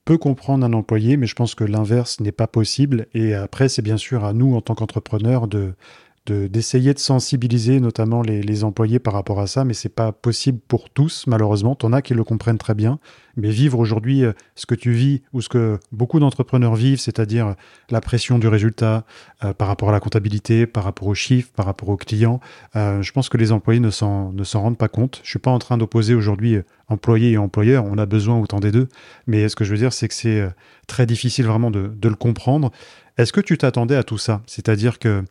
peut comprendre un employé, mais je pense que l'inverse n'est pas possible. Et après, c'est bien sûr à nous, en tant qu'entrepreneurs, de d'essayer de, sensibiliser notamment les, employés par rapport à ça, mais c'est pas possible pour tous, malheureusement. T'en as qui le comprennent très bien, mais vivre aujourd'hui euh, ce que tu vis ou ce que beaucoup d'entrepreneurs vivent, c'est-à-dire euh, la pression du résultat euh, par rapport à la comptabilité, par rapport aux chiffres, par rapport aux clients, je pense que les employés ne s'en rendent pas compte. Je suis pas en train d'opposer aujourd'hui employés et employeurs, on a besoin autant des deux, mais ce que je veux dire, c'est que c'est très difficile vraiment de, de le comprendre. Est-ce que tu t'attendais à tout ça? C'est-à-dire que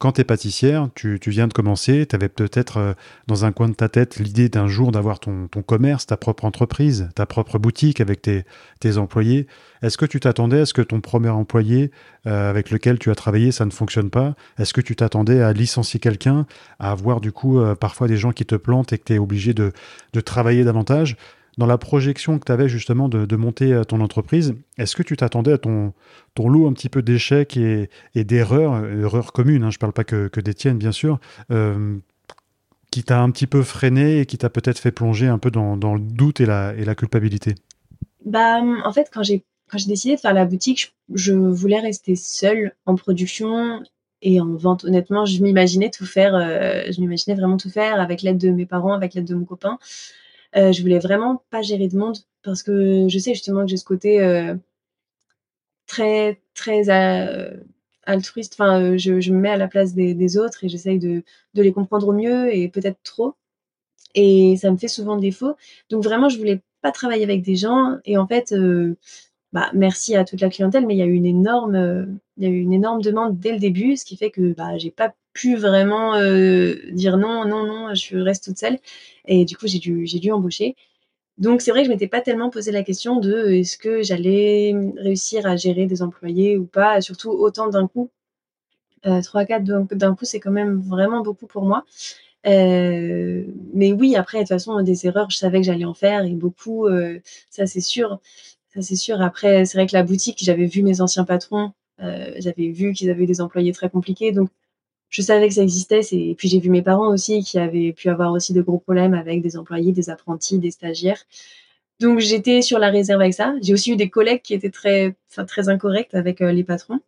quand tu es pâtissière, tu, viens de commencer, tu avais peut-être euh, dans un coin de ta tête l'idée d'un jour d'avoir ton, commerce, ta propre entreprise, ta propre boutique avec tes, employés. Est-ce que tu t'attendais à ce que ton premier employé euh, avec lequel tu as travaillé, ça ne fonctionne pas? Est-ce que tu t'attendais à licencier quelqu'un, à avoir du coup euh, parfois des gens qui te plantent et que tu es obligé de, de travailler davantage? Dans la projection que tu avais justement de, monter euh, ton entreprise, est-ce que tu t'attendais à ton, ton lot un petit peu d'échecs et, d'erreurs, euh, erreurs communes, hein, je ne parle pas que, que des tiennes bien sûr, euh, qui t'a un petit peu freiné et qui t'a peut-être fait plonger un peu dans, le doute et la, et la culpabilité? Bah, En fait, quand j'ai quand j'ai décidé de faire la boutique, je, voulais rester seule en production et en vente. Honnêtement, je m'imaginais tout faire, je m'imaginais vraiment tout faire avec l'aide de mes parents, avec l'aide de mon copain. Euh, je voulais vraiment pas gérer de monde parce que je sais justement que j'ai ce côté euh, très très euh, altruiste. Enfin, je, me mets à la place des, autres et j'essaye de, de, les comprendre au mieux et peut-être trop. Et ça me fait souvent défaut. Donc vraiment, je voulais pas travailler avec des gens. Et en fait, bah, merci à toute la clientèle, mais il y a eu une énorme, il y a eu une énorme demande dès le début, ce qui fait que bah, j'ai pas pu vraiment euh, dire non, non, non, je reste toute seule. Et du coup, j'ai dû, dû embaucher. Donc, c'est vrai que je m'étais pas tellement posé la question de est-ce que j'allais réussir à gérer des employés ou pas, surtout autant d'un coup. Euh, 3 4 d'un coup, c'est quand même vraiment beaucoup pour moi. Euh, mais oui, après, de toute façon, des erreurs, je savais que j'allais en faire et beaucoup, euh, ça c'est sûr. Ça c'est sûr. Après, c'est vrai que la boutique, j'avais vu mes anciens patrons, euh, j'avais vu qu'ils avaient des employés très compliqués. Donc, je savais que ça existait. Et puis j'ai vu mes parents aussi qui avaient pu avoir aussi de gros problèmes avec des employés, des apprentis, des stagiaires. Donc j'étais sur la réserve avec ça. J'ai aussi eu des collègues qui étaient très, très incorrects avec euh, les patrons.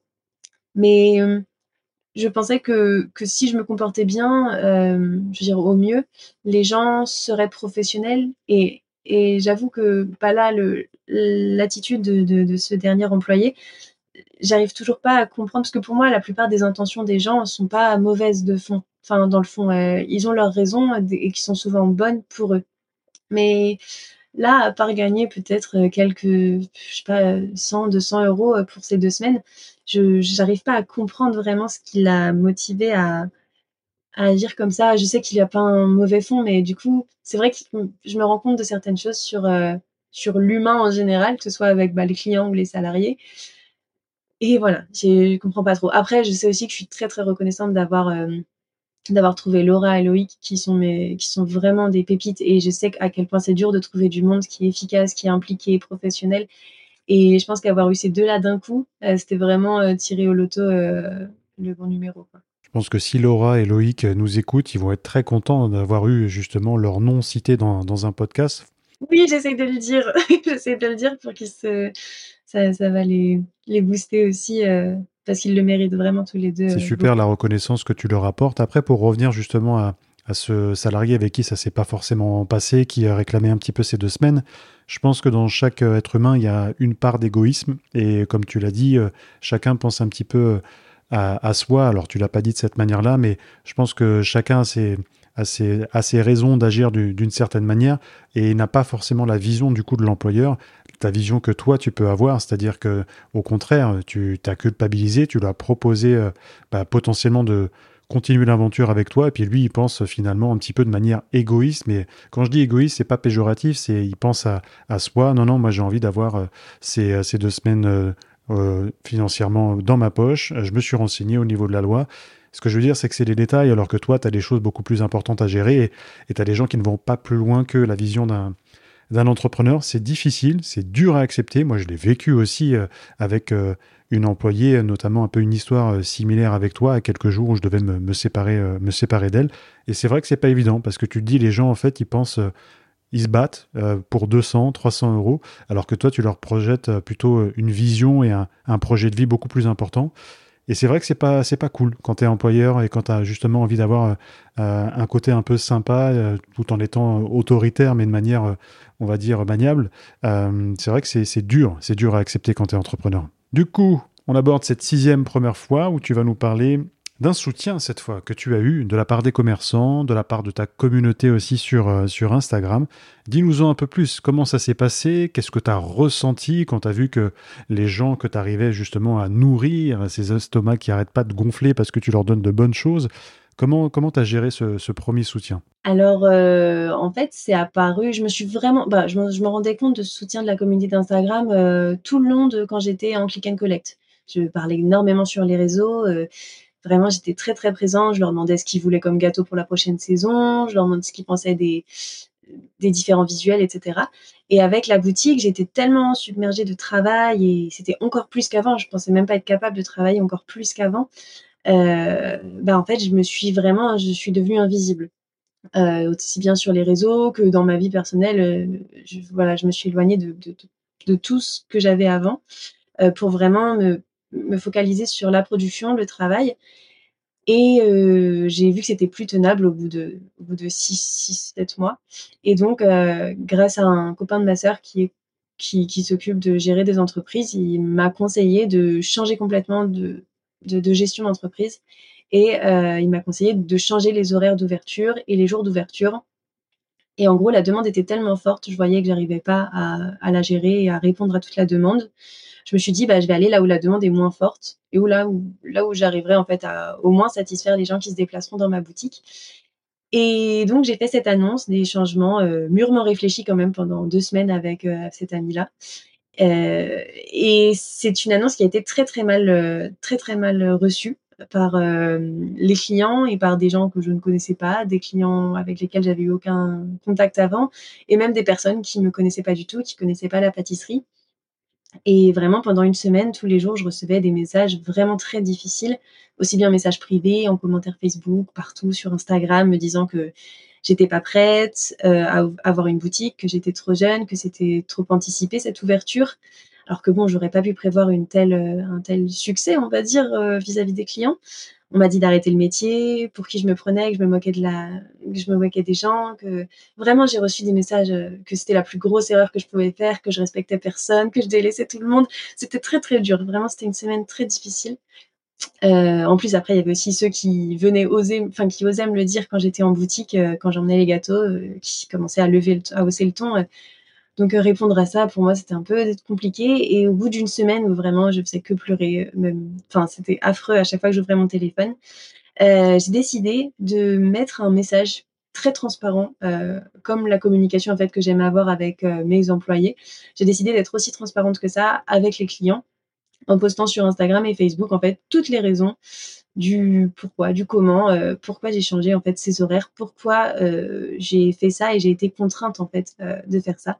Mais euh, je pensais que, que si je me comportais bien, euh, je veux dire au mieux, les gens seraient professionnels. Et, et j'avoue que pas là, l'attitude de, de, de, ce dernier employé, j'arrive toujours pas à comprendre parce que pour moi, la plupart des intentions des gens sont pas mauvaises de fond. Enfin, dans le fond, euh, ils ont leurs raisons et qui sont souvent bonnes pour eux. Mais Là, à part gagner peut-être quelques, je sais pas, 100, 200 euros pour ces deux semaines, je n'arrive pas à comprendre vraiment ce qui l'a motivé à, agir comme ça. Je sais qu'il n'y a pas un mauvais fond, mais du coup, c'est vrai que je me rends compte de certaines choses sur, euh, sur l'humain en général, que ce soit avec bah, les clients ou les salariés. Et voilà, je comprends pas trop. Après, je sais aussi que je suis très très reconnaissante d'avoir euh, d'avoir trouvé Laura et Loïc qui sont mes, qui sont vraiment des pépites et je sais à quel point c'est dur de trouver du monde qui est efficace, qui est impliqué, professionnel. Et je pense qu'avoir eu ces deux-là d'un coup, euh, c'était vraiment tirer au loto le bon numéro. Quoi. Je pense que si Laura et Loïc nous écoutent, ils vont être très contents d'avoir eu justement leur nom cité dans, dans un podcast. Oui, j'essaie de le dire. j'essaie de le dire pour qu'ils se. Ça, ça, va les, les booster aussi. Euh, parce qu'ils le méritent vraiment tous les deux. C'est euh, super la reconnaissance que tu leur apportes. Après, pour revenir justement à, à ce salarié avec qui ça s'est pas forcément passé, qui a réclamé un petit peu ces deux semaines, je pense que dans chaque euh, être humain, il y a une part d'égoïsme. Et comme tu l'as dit, chacun pense un petit peu à, soi. Alors tu l'as pas dit de cette manière-là, mais je pense que chacun a ses, a ses, raisons d'agir d'une certaine manière et n'a pas forcément la vision du coup de l'employeur, ta vision que toi tu peux avoir, c'est-à-dire que au contraire, tu t'as culpabilisé, tu lui as proposé euh, bah, potentiellement de continuer l'aventure avec toi et puis lui il pense finalement un petit peu de manière égoïste mais quand je dis égoïste c'est pas péjoratif c'est il pense à, à, soi non non moi j'ai envie d'avoir euh, ces, ces, deux semaines euh, euh, financièrement dans ma poche. Je me suis renseigné au niveau de la loi. Ce que je veux dire, c'est que c'est des détails, alors que toi, tu as des choses beaucoup plus importantes à gérer et tu as des gens qui ne vont pas plus loin que la vision d'un d'un entrepreneur. C'est difficile, c'est dur à accepter. Moi, je l'ai vécu aussi euh, avec euh, une employée, notamment un peu une histoire similaire avec toi, à quelques jours où je devais me, séparer, me séparer d'elle. Et c'est vrai que c'est pas évident parce que tu te dis, les gens, en fait, ils pensent ils se battent euh, pour 200, 300 euros, alors que toi, tu leur projettes euh, plutôt euh, une vision et un, projet de vie beaucoup plus important. Et c'est vrai que c'est pas c'est pas cool quand tu es employeur et quand tu as justement envie d'avoir un côté un peu sympa tout en étant autoritaire mais de manière on va dire maniable. c'est vrai que c'est dur, c'est dur à accepter quand tu es entrepreneur. Du coup, on aborde cette sixième première fois où tu vas nous parler d'un soutien cette fois que tu as eu de la part des commerçants, de la part de ta communauté aussi sur, euh, sur Instagram. Dis-nous-en un peu plus, comment ça s'est passé, qu'est-ce que tu as ressenti quand tu as vu que les gens que tu arrivais justement à nourrir, ces estomacs qui n'arrêtent pas de gonfler parce que tu leur donnes de bonnes choses, Comment comment as géré ce, premier soutien? Alors euh, en fait c'est apparu, je me suis vraiment, bah, je, me, rendais compte de ce soutien de la communauté d'Instagram euh, tout le long de quand j'étais en click and collect. Je parlais énormément sur les réseaux. Vraiment, j'étais très très présente. Je leur demandais ce qu'ils voulaient comme gâteau pour la prochaine saison. Je leur demandais ce qu'ils pensaient des, différents visuels, etc. Et avec la boutique, j'étais tellement submergée de travail et c'était encore plus qu'avant. Je pensais même pas être capable de travailler encore plus qu'avant. Euh, bah en fait, je me suis vraiment, je suis devenue invisible. Euh, aussi bien sur les réseaux que dans ma vie personnelle. Euh, je, voilà, je me suis éloignée de tout ce que j'avais avant euh, pour vraiment me me focaliser sur la production, le travail. Et euh, j'ai vu que c'était plus tenable au bout de, au bout de 6, 7 mois. Et donc, euh, grâce à un copain de ma sœur qui, s'occupe de gérer des entreprises, il m'a conseillé de changer complètement de gestion d'entreprise. Et euh, il m'a conseillé de changer les horaires d'ouverture et les jours d'ouverture. Et en gros, la demande était tellement forte, je voyais que j'arrivais pas à, la gérer et à répondre à toute la demande je me suis dit, bah, je vais aller là où la demande est moins forte et où là où, là où j'arriverai en fait à au moins satisfaire les gens qui se déplaceront dans ma boutique. Et donc, j'ai fait cette annonce, des changements euh, mûrement réfléchis quand même pendant deux semaines avec euh, cette amie-là. Euh, et c'est une annonce qui a été très très mal, euh, très très mal reçue par euh, les clients et par des gens que je ne connaissais pas, des clients avec lesquels j'avais eu aucun contact avant, et même des personnes qui me connaissaient pas du tout, qui connaissaient pas la pâtisserie. Et vraiment, pendant une semaine, tous les jours, je recevais des messages vraiment très difficiles, aussi bien messages privés, en commentaire Facebook, partout sur Instagram, me disant que j'étais pas prête euh, à avoir une boutique, que j'étais trop jeune, que c'était trop anticipé cette ouverture. Alors que bon, j'aurais pas pu prévoir une telle, euh, un tel succès, on va dire, euh, vis-à-vis -vis des clients on m'a dit d'arrêter le métier, pour qui je me prenais, que je me moquais de la, que je me moquais des gens, que vraiment j'ai reçu des messages euh, que c'était la plus grosse erreur que je pouvais faire, que je respectais personne, que je délaissais tout le monde. C'était très très dur. Vraiment, c'était une semaine très difficile. En plus, après, il y avait aussi ceux qui venaient oser, enfin qui osaient me le dire quand j'étais en boutique, quand j'emmenais les gâteaux, qui commençaient à lever, à hausser le ton Donc répondre à ça, pour moi, c'était un peu compliqué. Et au bout d'une semaine vraiment je faisais que pleurer, même, enfin, c'était affreux à chaque fois que j'ouvrais mon téléphone, j'ai décidé de mettre un message très transparent, euh, comme la communication en fait que j'aime avoir avec euh, mes employés. J'ai décidé d'être aussi transparente que ça avec les clients en postant sur Instagram et Facebook en fait toutes les raisons du pourquoi, du comment, euh, pourquoi j'ai changé en fait ces horaires, pourquoi j'ai fait ça et j'ai été contrainte en fait de faire ça.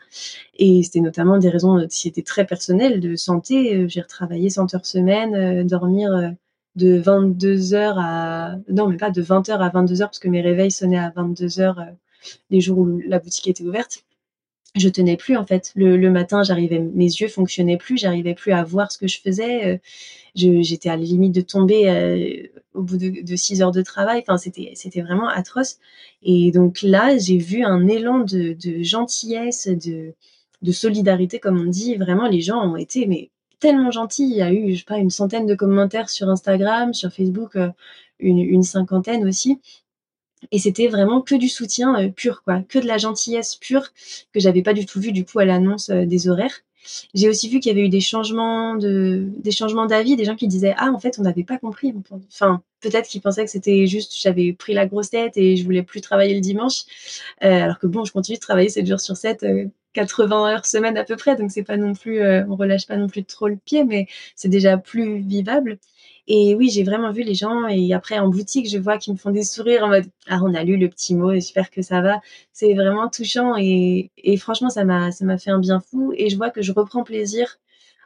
Et c'était notamment des raisons qui étaient très personnelles de santé. J'ai retravaillé 100 heures semaine, dormir de 22h à non mais pas de 20h à 22h parce que mes réveils sonnaient à 22h euh, les jours où la boutique était ouverte je tenais plus en fait le, matin j'arrivais mes yeux fonctionnaient plus j'arrivais plus à voir ce que je faisais euh, j'étais à la limite de tomber euh, au bout de, 6 heures de travail enfin c'était c'était vraiment atroce et donc là j'ai vu un élan de, gentillesse de solidarité comme on dit vraiment les gens ont été mais tellement gentil. Il y a eu, je sais pas, une centaine de commentaires sur Instagram, sur Facebook, euh, une, cinquantaine aussi. Et c'était vraiment que du soutien euh, pur, quoi, que de la gentillesse pure que j'avais pas du tout vu du coup à l'annonce euh, des horaires. J'ai aussi vu qu'il y avait eu des changements de, des changements d'avis, des gens qui disaient ah en fait on n'avait pas compris. Enfin peut-être qu'ils pensaient que c'était juste j'avais pris la grosse tête et je voulais plus travailler le dimanche, alors que bon je continue de travailler 7 jours sur 7 80 heures semaine à peu près, donc c'est pas non plus, euh, on relâche pas non plus trop le pied, mais c'est déjà plus vivable. Et oui, j'ai vraiment vu les gens et après en boutique, je vois qu'ils me font des sourires en mode ah on a lu le petit mot, j'espère que ça va. C'est vraiment touchant et, franchement ça m'a ça m'a fait un bien fou et je vois que je reprends plaisir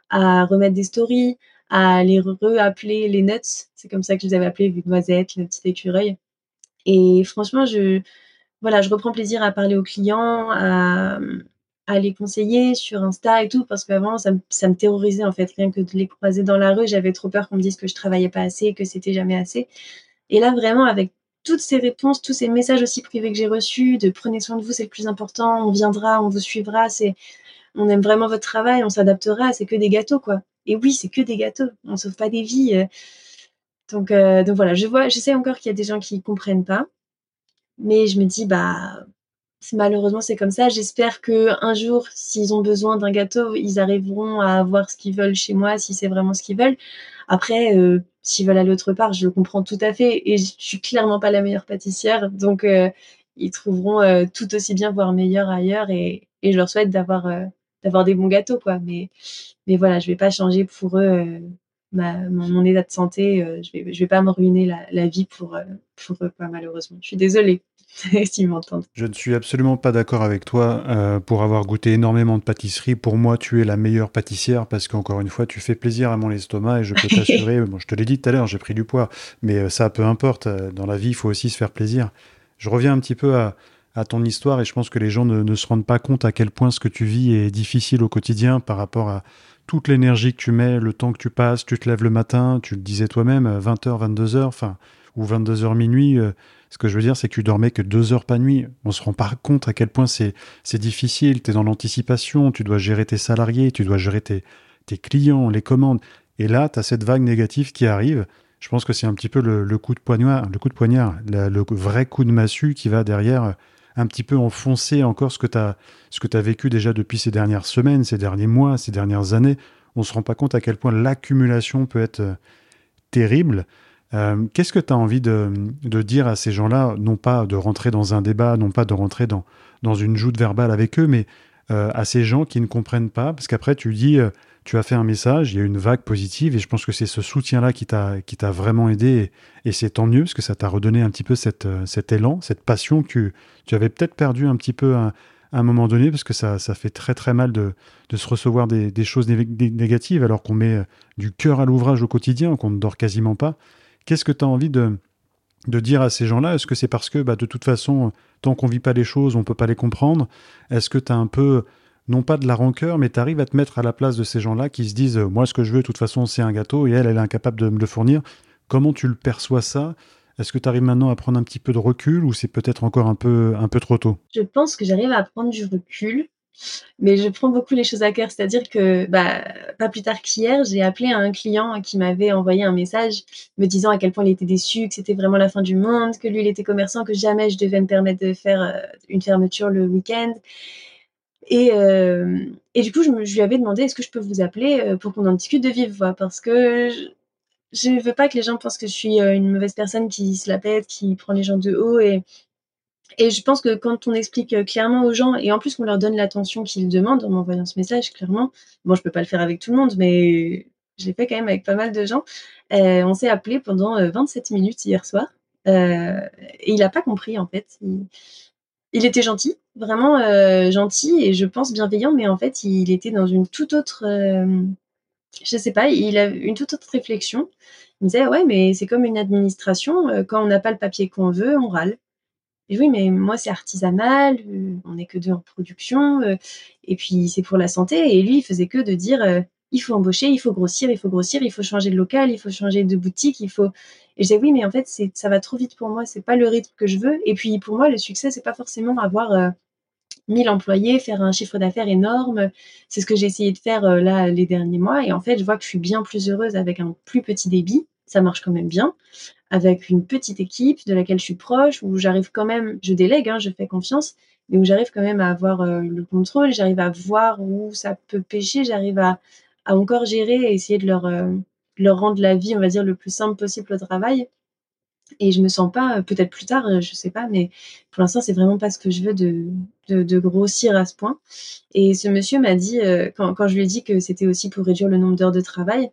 à remettre des stories, à les re-appeler les nuts, c'est comme ça que je les avais appelés vu noisette, le petit écureuil. Et franchement, je voilà, je reprends plaisir à parler aux clients, à à les conseiller sur Insta et tout, parce qu'avant, ça, ça, me terrorisait en fait, rien que de les croiser dans la rue, j'avais trop peur qu'on me dise que je travaillais pas assez, que c'était jamais assez. Et là, vraiment, avec toutes ces réponses, tous ces messages aussi privés que j'ai reçus, de prenez soin de vous, c'est le plus important, on viendra, on vous suivra, c'est, on aime vraiment votre travail, on s'adaptera, c'est que des gâteaux, quoi. Et oui, c'est que des gâteaux, on sauve pas des vies. Euh. Donc, euh, donc voilà, je vois, je sais encore qu'il y a des gens qui comprennent pas, mais je me dis, bah, malheureusement c'est comme ça. J'espère que un jour, s'ils ont besoin d'un gâteau, ils arriveront à avoir ce qu'ils veulent chez moi, si c'est vraiment ce qu'ils veulent. Après, euh, s'ils veulent aller autre part, je le comprends tout à fait. Et je suis clairement pas la meilleure pâtissière, donc euh, ils trouveront euh, tout aussi bien, voire meilleur ailleurs. Et, je leur souhaite d'avoir des bons gâteaux, quoi. Mais voilà, je vais pas changer pour eux. Mon, état de santé, je vais vais pas me ruiner la, vie pour pour eux, quoi, malheureusement. Je suis désolée. Je ne suis absolument pas d'accord avec toi. Euh, pour avoir goûté énormément de pâtisserie, pour moi, tu es la meilleure pâtissière parce qu'encore une fois, tu fais plaisir à mon estomac et je peux t'assurer. bon, je te l'ai dit tout à l'heure, j'ai pris du poids, mais euh, ça, peu importe. Euh, dans la vie, il faut aussi se faire plaisir. Je reviens un petit peu à, ton histoire et je pense que les gens ne, se rendent pas compte à quel point ce que tu vis est difficile au quotidien par rapport à toute l'énergie que tu mets, le temps que tu passes, tu te lèves le matin, tu le disais toi-même, 20h, 22h, enfin, ou 22h minuit. Ce que je veux dire, c'est que tu dormais que deux heures par nuit. On se rend pas compte à quel point c'est, difficile. Tu es dans l'anticipation, tu dois gérer tes salariés, tu dois gérer tes, clients, les commandes. Et là, tu as cette vague négative qui arrive. Je pense que c'est un petit peu le, coup de poignard, le coup de poignard, le vrai coup de massue qui va derrière un petit peu enfoncer encore ce que tu as, ce que as vécu déjà depuis ces dernières semaines, ces derniers mois, ces dernières années. On se rend pas compte à quel point l'accumulation peut être euh, terrible. Euh, qu'est-ce que tu as envie de, dire à ces gens-là, non pas de rentrer dans un débat, non pas de rentrer dans, une joute verbale avec eux, mais euh, à ces gens qui ne comprennent pas? Parce qu'après, tu dis, euh, tu as fait un message, il y a une vague positive, et je pense que c'est ce soutien-là qui t'a vraiment aidé, et, c'est tant mieux, parce que ça t'a redonné un petit peu cet élan, cette passion que tu, avais peut-être perdu un petit peu à, un moment donné, parce que ça, fait très très mal de, se recevoir des choses négatives, alors qu'on met du cœur à l'ouvrage au quotidien, qu'on ne dort quasiment pas. Qu'est-ce que tu as envie de, dire à ces gens-là? Est-ce que c'est parce que, bah, de toute façon, tant qu'on vit pas les choses, on peut pas les comprendre? Est-ce que tu as un peu, non pas de la rancœur, mais tu arrives à te mettre à la place de ces gens-là qui se disent Moi, ce que je veux, de toute façon, c'est un gâteau et elle, elle est incapable de me le fournir? Comment tu le perçois ça? Est-ce que tu arrives maintenant à prendre un petit peu de recul ou c'est peut-être encore un peu, un peu trop tôt? Je pense que j'arrive à prendre du recul mais je prends beaucoup les choses à cœur. C'est-à-dire que, bah, pas plus tard qu'hier, j'ai appelé un client qui m'avait envoyé un message me disant à quel point il était déçu, que c'était vraiment la fin du monde, que lui, il était commerçant, que jamais je devais me permettre de faire euh, une fermeture le week-end. Et, et du coup, je, lui avais demandé est-ce que je peux vous appeler pour qu'on en discute de vive voix? Parce que je ne veux pas que les gens pensent que je suis une mauvaise personne qui se la pète, qui prend les gens de haut et et je pense que quand on explique euh, clairement aux gens, et en plus qu'on leur donne l'attention qu'ils demandent en m'envoyant ce message, clairement, bon, je peux pas le faire avec tout le monde, mais je l'ai fait quand même avec pas mal de gens. Euh, on s'est appelé pendant 27 euh, minutes hier soir. Et il n'a pas compris, en fait. Il, était gentil, vraiment gentil, et je pense bienveillant, mais en fait, il était dans une toute autre... je sais pas, il a une toute autre réflexion. Il me disait, ouais, mais c'est comme une administration, quand on n'a pas le papier qu'on veut, on râle. Et oui, mais moi, c'est artisanal, euh, on n'est que deux en production, euh, et puis c'est pour la santé. Et lui, il faisait que de dire euh, il faut embaucher, il faut grossir, il faut grossir, il faut changer de local, il faut changer de boutique, il faut. Et je disais oui, mais en fait, c'est ça va trop vite pour moi, c'est pas le rythme que je veux. Et puis pour moi, le succès, c'est pas forcément avoir 1000 employés, faire un chiffre d'affaires énorme. C'est ce que j'ai essayé de faire là les derniers mois. Et en fait, je vois que je suis bien plus heureuse avec un plus petit débit. Ça marche quand même bien avec une petite équipe de laquelle je suis proche, où j'arrive quand même, je délègue, hein, je fais confiance, mais où j'arrive quand même à avoir euh, le contrôle, j'arrive à voir où ça peut pêcher, j'arrive à, encore gérer et essayer de leur, euh, rendre la vie, on va dire, le plus simple possible au travail. Et je me sens pas, peut-être plus tard, je sais pas, mais pour l'instant, c'est vraiment pas ce que je veux de, grossir à ce point. Et ce monsieur m'a dit, euh, quand je lui ai dit que c'était aussi pour réduire le nombre d'heures de travail,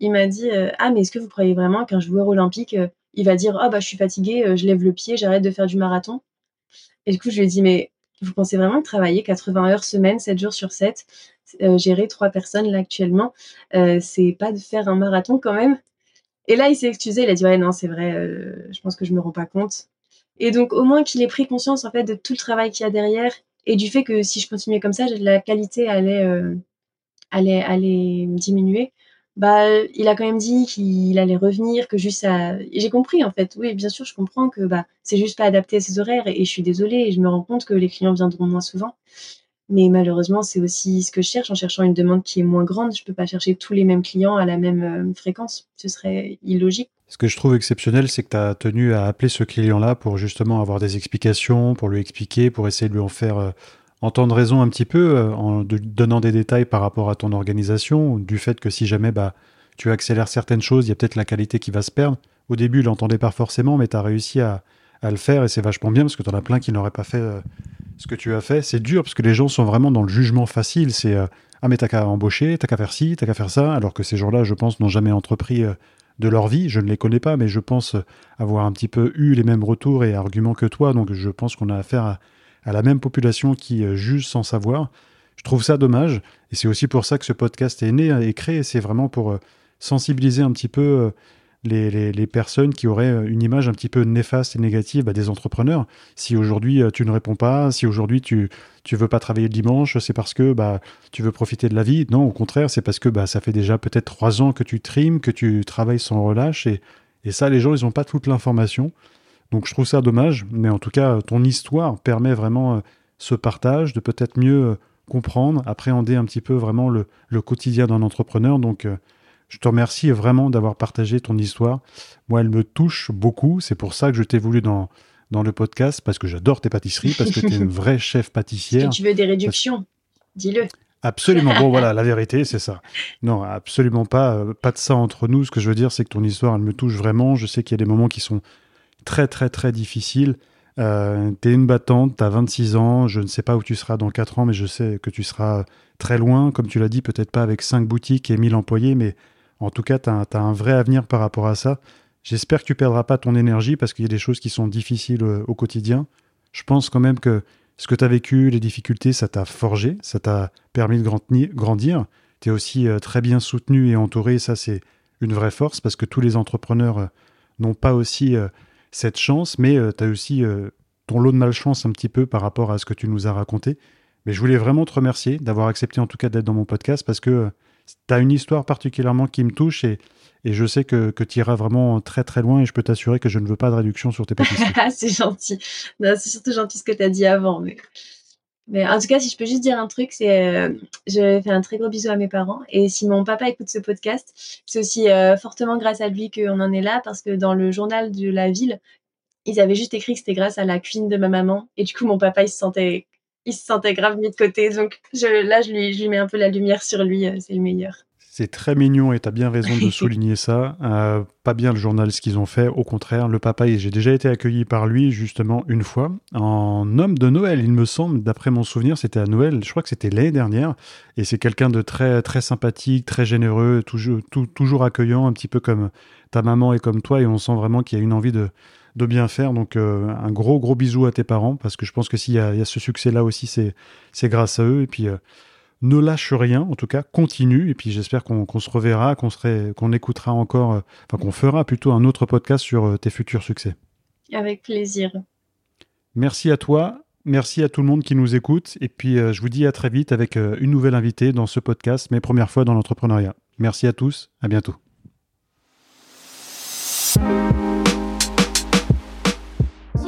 il m'a dit euh, Ah, mais est-ce que vous croyez vraiment qu'un joueur olympique, euh, il va dire Ah, bah, je suis fatigué, euh, je lève le pied, j'arrête de faire du marathon? Et du coup, je lui ai dit Mais vous pensez vraiment travailler 80 heures semaine, 7 jours sur 7, gérer trois personnes là actuellement, c'est pas de faire un marathon quand même? Et là, il s'est excusé, il a dit Ouais, non, c'est vrai, je pense que je me rends pas compte. Et donc, au moins qu'il ait pris conscience en fait de tout le travail qu'il y a derrière et du fait que si je continuais comme ça, la qualité allait diminuer bah, il a quand même dit qu'il allait revenir, que juste ça. J'ai compris en fait. Oui, bien sûr, je comprends que bah, c'est juste pas adapté à ses horaires et, je suis désolée. Et je me rends compte que les clients viendront moins souvent. Mais malheureusement, c'est aussi ce que je cherche en cherchant une demande qui est moins grande. Je peux pas chercher tous les mêmes clients à la même euh, fréquence. Ce serait illogique. Ce que je trouve exceptionnel, c'est que tu as tenu à appeler ce client-là pour justement avoir des explications, pour lui expliquer, pour essayer de lui en faire euh, entendre raison un petit peu euh, en donnant des détails par rapport à ton organisation, du fait que si jamais bah, tu accélères certaines choses, il y a peut-être la qualité qui va se perdre. Au début, il l'entendait pas forcément, mais tu as réussi à, le faire et c'est vachement bien parce que tu en as plein qui n'auraient pas fait euh, ce que tu as fait. C'est dur parce que les gens sont vraiment dans le jugement facile. C'est euh, Ah, mais t'as qu'à embaucher, t'as qu'à faire ci, t'as qu'à faire ça. Alors que ces gens-là, je pense, n'ont jamais entrepris de leur vie. Je ne les connais pas, mais je pense avoir un petit peu eu les mêmes retours et arguments que toi. Donc je pense qu'on a affaire à à la même population qui euh, juge sans savoir. Je trouve ça dommage. Et c'est aussi pour ça que ce podcast est né et créé. C'est vraiment pour euh, sensibiliser un petit peu euh, les, personnes qui auraient une image un petit peu néfaste et négative des entrepreneurs. Si aujourd'hui tu ne réponds pas, si aujourd'hui tu ne veux pas travailler le dimanche, c'est parce que bah, tu veux profiter de la vie. Non, au contraire, c'est parce que bah, ça fait déjà peut-être trois ans que tu trimes, que tu travailles sans relâche. Et, et ça, les gens, ils n'ont pas toute l'information. Donc je trouve ça dommage, mais en tout cas, ton histoire permet vraiment euh, ce partage, de peut-être mieux euh, comprendre, appréhender un petit peu vraiment le, quotidien d'un entrepreneur. Donc euh, je te remercie vraiment d'avoir partagé ton histoire. Moi, elle me touche beaucoup. C'est pour ça que je t'ai voulu dans, dans le podcast, parce que j'adore tes pâtisseries, parce que tu es une vraie chef pâtissière. tu veux des réductions, dis-le. Absolument. Bon, voilà, la vérité, c'est ça. Non, absolument pas. Pas de ça entre nous. Ce que je veux dire, c'est que ton histoire, elle me touche vraiment. Je sais qu'il y a des moments qui sont très très très difficile. Euh, tu es une battante, tu as 26 ans, je ne sais pas où tu seras dans 4 ans, mais je sais que tu seras très loin, comme tu l'as dit, peut-être pas avec 5 boutiques et 1000 employés, mais en tout cas, tu as, un vrai avenir par rapport à ça. J'espère que tu perdras pas ton énergie parce qu'il y a des choses qui sont difficiles euh, au quotidien. Je pense quand même que ce que tu as vécu, les difficultés, ça t'a forgé, ça t'a permis de grandir. Tu es aussi euh, très bien soutenu et entouré, ça c'est une vraie force parce que tous les entrepreneurs n'ont pas aussi cette chance, mais euh, tu as aussi euh, ton lot de malchance un petit peu par rapport à ce que tu nous as raconté. Mais je voulais vraiment te remercier d'avoir accepté en tout cas d'être dans mon podcast parce que euh, tu as une histoire particulièrement qui me touche et, et je sais que, que tu iras vraiment très très loin et je peux t'assurer que je ne veux pas de réduction sur tes pâtisseries. c'est gentil. C'est surtout gentil ce que tu as dit avant. Mais... Mais en tout cas, si je peux juste dire un truc, c'est euh, je fais un très gros bisou à mes parents. Et si mon papa écoute ce podcast, c'est aussi euh, fortement grâce à lui qu'on en est là, parce que dans le journal de la ville, ils avaient juste écrit que c'était grâce à la cuisine de ma maman. Et du coup, mon papa, il se sentait il se sentait grave mis de côté. Donc je, là, je lui, je lui mets un peu la lumière sur lui. c'est le meilleur. C'est très mignon et tu as bien raison de souligner ça. Euh, pas bien le journal ce qu'ils ont fait, au contraire, le papa, j'ai déjà été accueilli par lui justement une fois. En homme de Noël, il me semble, d'après mon souvenir, c'était à Noël, je crois que c'était l'année dernière, et c'est quelqu'un de très très sympathique, très généreux, toujours, toujours accueillant, un petit peu comme ta maman et comme toi, et on sent vraiment qu'il y a une envie de, de bien faire. Donc euh, un gros gros bisou à tes parents, parce que je pense que s'il y, a ce succès-là aussi, c'est grâce à eux, et puis... Euh, ne lâche rien, en tout cas, continue. Et puis j'espère qu'on se reverra, qu'on qu'on écoutera encore, euh, enfin qu'on fera plutôt un autre podcast sur euh, tes futurs succès. Avec plaisir. Merci à toi. Merci à tout le monde qui nous écoute. Et puis euh, je vous dis à très vite avec une nouvelle invitée dans ce podcast, mes premières fois dans l'entrepreneuriat. Merci à tous. À bientôt.